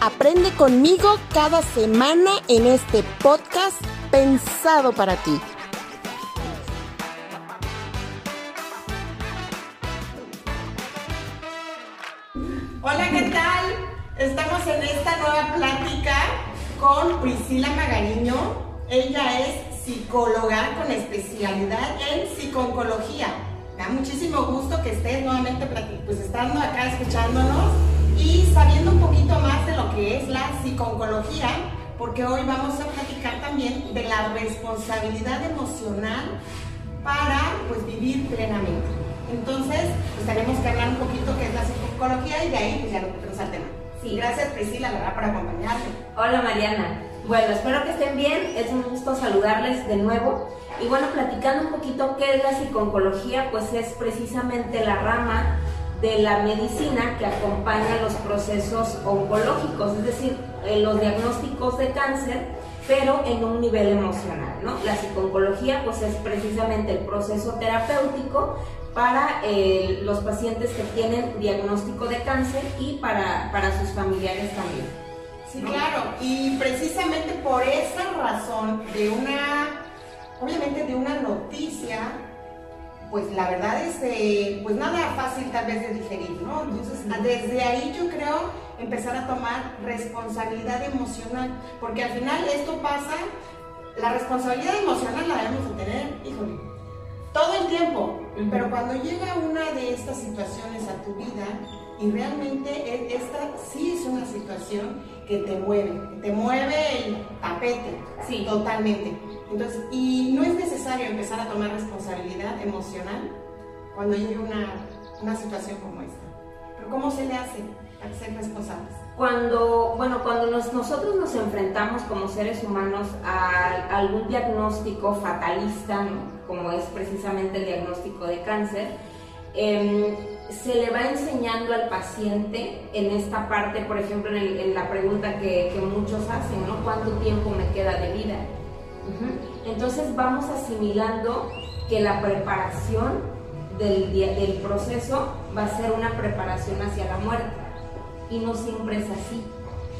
Aprende conmigo cada semana en este podcast pensado para ti. Hola, ¿qué tal? Estamos en esta nueva plática con Priscila Magariño. Ella es psicóloga con especialidad en psiconcología. Me da muchísimo gusto que estés nuevamente pues, estando acá escuchándonos y sabiendo un poquito más de lo que es la psiconcología, porque hoy vamos a platicar también de la responsabilidad emocional para pues, vivir plenamente. Entonces, pues tenemos que hablar un poquito qué es la psicología y de ahí pues ya nos al tema. Sí. Gracias Priscila, verdad, por acompañarme. Hola Mariana. Bueno, espero que estén bien. Es un gusto saludarles de nuevo. Y bueno, platicando un poquito qué es la psicología, pues es precisamente la rama de la medicina que acompaña los procesos oncológicos, es decir, los diagnósticos de cáncer, pero en un nivel emocional. ¿no? La psicología pues es precisamente el proceso terapéutico para eh, los pacientes que tienen diagnóstico de cáncer y para, para sus familiares también. Sí, claro, y precisamente por esa razón de una, obviamente de una noticia, pues la verdad es, eh, pues nada fácil tal vez de digerir, ¿no? Entonces, desde ahí yo creo empezar a tomar responsabilidad emocional, porque al final esto pasa, la responsabilidad emocional la debemos de tener, híjole, todo el tiempo, pero cuando llega una de estas situaciones a tu vida y realmente e, esta sí es una situación que te mueve, te mueve el tapete, sí. totalmente. Entonces, y no es necesario empezar a tomar responsabilidad emocional cuando llega una, una situación como esta. Pero ¿cómo se le hace a ser responsables? Cuando, bueno, cuando nosotros nos enfrentamos como seres humanos a, algún diagnóstico fatalista, como es precisamente el diagnóstico de cáncer, em, se le va enseñando al paciente en esta parte, por ejemplo, en, la pregunta que, muchos hacen. ¿Cuánto tiempo me queda de vida? Entonces vamos asimilando que la preparación del, proceso va a ser una preparación hacia la muerte y no siempre es así.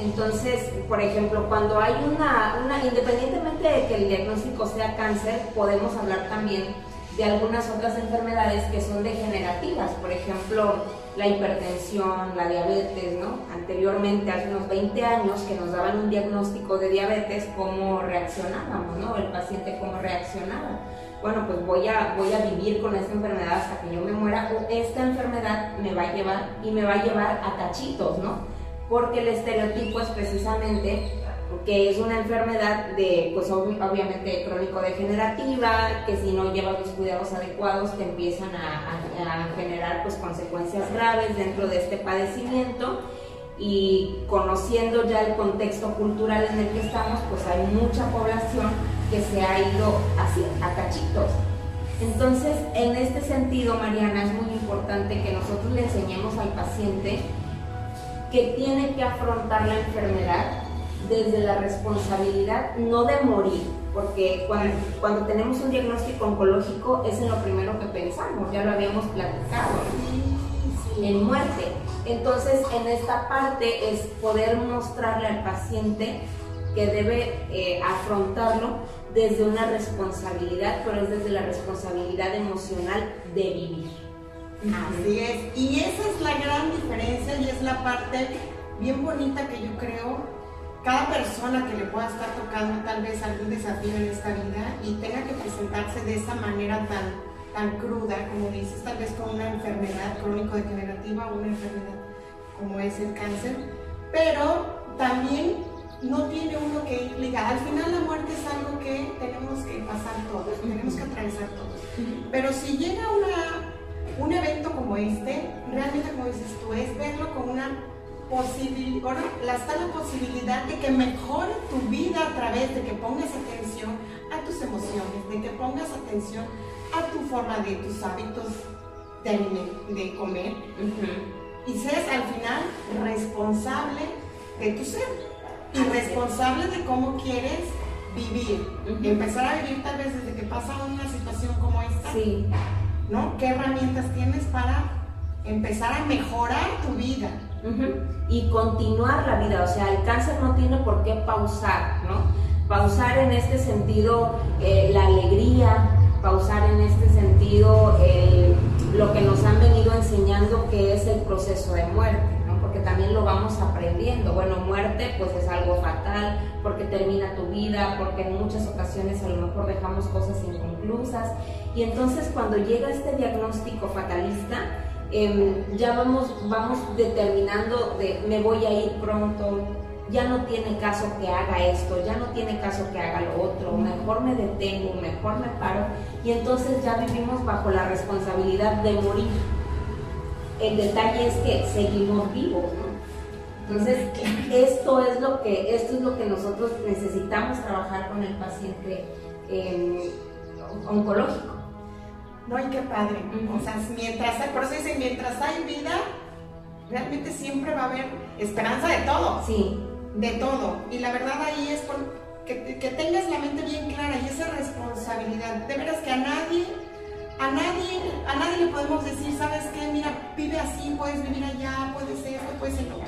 Entonces, por ejemplo, cuando hay una, independientemente de que el diagnóstico sea cáncer, podemos hablar también de algunas otras enfermedades que son degenerativas, por ejemplo, la hipertensión, la diabetes, ¿no? Anteriormente, hace unos 20 años, que nos daban un diagnóstico de diabetes, cómo reaccionábamos, ¿no? El paciente cómo reaccionaba. Bueno, pues voy a, voy a vivir con esta enfermedad hasta que yo me muera, o esta enfermedad me va a llevar y me va a llevar a cachitos, ¿no? Porque el estereotipo es precisamente que es una enfermedad de, pues obviamente crónico-degenerativa, que si no llevas los cuidados adecuados te empiezan a, generar pues consecuencias graves dentro de este padecimiento y conociendo ya el contexto cultural en el que estamos, pues hay mucha población que se ha ido así, a cachitos. Entonces, en este sentido, Mariana, es muy importante que nosotros le enseñemos al paciente que tiene que afrontar la enfermedad desde la responsabilidad no de morir, porque cuando, cuando, tenemos un diagnóstico oncológico es en lo primero que pensamos, ya lo habíamos platicado, en muerte. Entonces, en esta parte es poder mostrarle al paciente que debe eh, afrontarlo desde una responsabilidad, pero es desde la responsabilidad emocional de vivir. Así es, y esa es la gran diferencia y es la parte bien bonita que yo creo cada persona que le pueda estar tocando tal vez algún desafío en esta vida y tenga que presentarse de esa manera tan, tan cruda, como dices, tal vez con una enfermedad crónico-degenerativa o una enfermedad como es el cáncer, pero también no tiene uno que ligar. Al final la muerte es algo que tenemos que pasar todos, tenemos que atravesar todos. Pero si llega una, un evento como este, realmente como dices tú, es verlo con una está la posibilidad de que mejore tu vida a través de que pongas atención a tus emociones, de que pongas atención a tu forma de tus hábitos de, de comer y seas al final responsable de tu ser y responsable de cómo quieres vivir. Empezar a vivir tal vez desde que pasa una situación como esta. Sí. ¿No? ¿Qué herramientas tienes para empezar a mejorar tu vida? Y continuar la vida, o sea, el cáncer no tiene por qué pausar, ¿no? Pausar en este sentido eh, la alegría, pausar en este sentido lo que nos han venido enseñando que es el proceso de muerte, ¿no? porque también lo vamos aprendiendo. Bueno, muerte pues es algo fatal porque termina tu vida, porque en muchas ocasiones a lo mejor dejamos cosas inconclusas y entonces cuando llega este diagnóstico fatalista, em, ya vamos, vamos determinando de me voy a ir pronto, ya no tiene caso que haga esto, ya no tiene caso que haga lo otro, mejor me detengo, mejor me paro y entonces ya vivimos bajo la responsabilidad de morir. El detalle es que seguimos vivos, Entonces, esto es lo que, esto es lo que nosotros necesitamos trabajar con el paciente em, oncológico. No, y qué padre. O sea, mientras, por eso dicen, mientras hay vida, realmente siempre va a haber esperanza de todo. Sí de todo. Y la verdad ahí es que, que, tengas la mente bien clara y esa responsabilidad. De veras que a nadie, a nadie, a nadie le podemos decir, ¿sabes qué? Mira, vive así, puedes vivir allá, puedes ser esto, puedes ser lo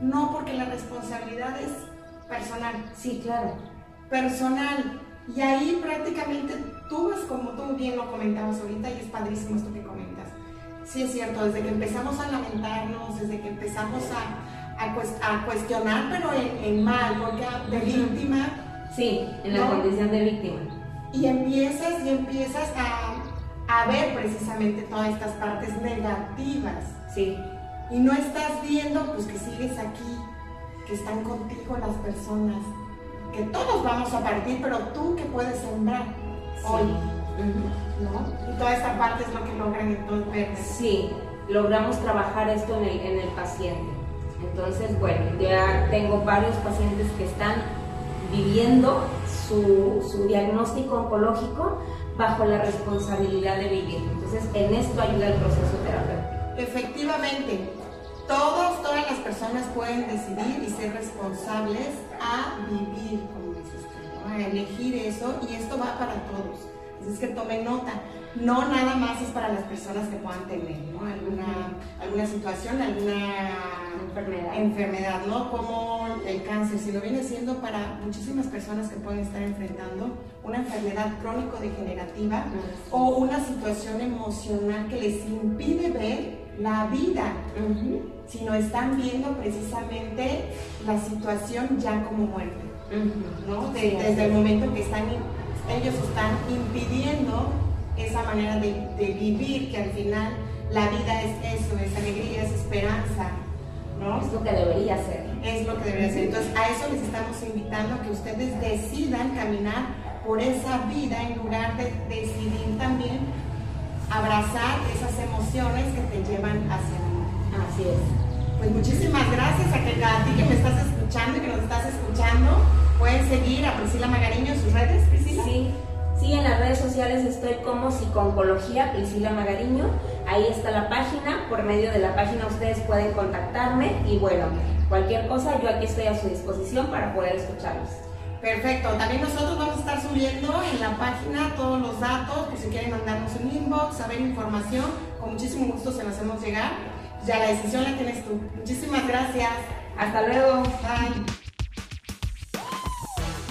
No, porque la responsabilidad es personal. Sí, claro. Personal. Y ahí prácticamente tú vas como tú bien lo comentabas ahorita y es padrísimo esto que comentas. Sí es cierto, desde que empezamos a lamentarnos, desde que empezamos a, a, cuestionar, pero en, mal, porque de víctima. Sí, en la condición de víctima. Y empiezas y empiezas a, a ver precisamente todas estas partes negativas. Sí. Y no estás viendo pues que sigues aquí, que están contigo las personas, que todos vamos a partir, pero tú que puedes sembrar hoy. ¿no? Y toda esta parte es lo que logran entonces ver. Sí, logramos trabajar esto en el, en el paciente. Entonces, bueno, ya tengo varios pacientes que están viviendo su, diagnóstico oncológico bajo la responsabilidad de vivir. Entonces, en esto ayuda el proceso terapéutico. Efectivamente, todos, todas las personas pueden decidir y ser responsables a vivir, tú, a elegir eso y esto va para todos. Es que tomen nota. No nada más es para las personas que puedan tener alguna, alguna situación, alguna enfermedad. enfermedad, ¿no? Como el cáncer, si lo viene siendo para muchísimas personas que pueden estar enfrentando una enfermedad crónico-degenerativa o una situación emocional que les impide ver la vida, sino están viendo precisamente la situación ya como muerte, ¿no? desde el momento que están, ellos están impidiendo esa manera de, de vivir, que al final la vida es eso, es alegría, es esperanza, es lo que debería ser. Es lo que debería ser. Entonces, a eso les estamos invitando a que ustedes decidan caminar por esa vida en lugar de decidir también abrazar esas emociones que te llevan hacia el Así es. Pues muchísimas gracias a, que, a ti que me estás escuchando y que nos estás escuchando. Pueden seguir a Priscila Magariño en sus redes, Priscila. Sí. Sí, en las redes sociales estoy como Psiconcología Priscila Magariño. Ahí está la página. Por medio de la página ustedes pueden contactarme y bueno, cualquier cosa yo aquí estoy a su disposición para poder escucharlos. Perfecto. También nosotros vamos a estar subiendo en la página todos los datos, por si quieren mandarnos un inbox, saber información, con muchísimo gusto se los hacemos llegar. Ya la decisión la tienes tú. Muchísimas gracias. Hasta luego. Bye.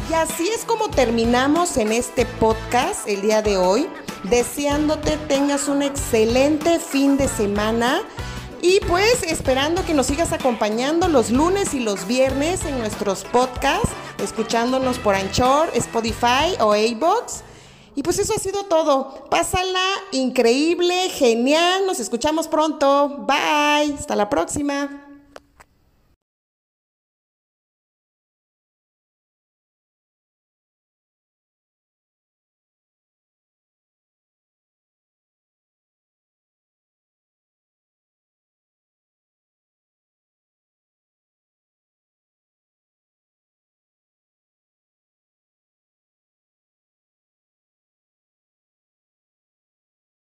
Y así es como terminamos en este podcast el día de hoy, deseándote tengas un excelente fin de semana y pues esperando que nos sigas acompañando los lunes y los viernes en nuestros podcasts, escuchándonos por Anchor, Spotify o A-Box. Y pues eso ha sido todo. Pásala increíble, genial. Nos escuchamos pronto. Bye. Hasta la próxima.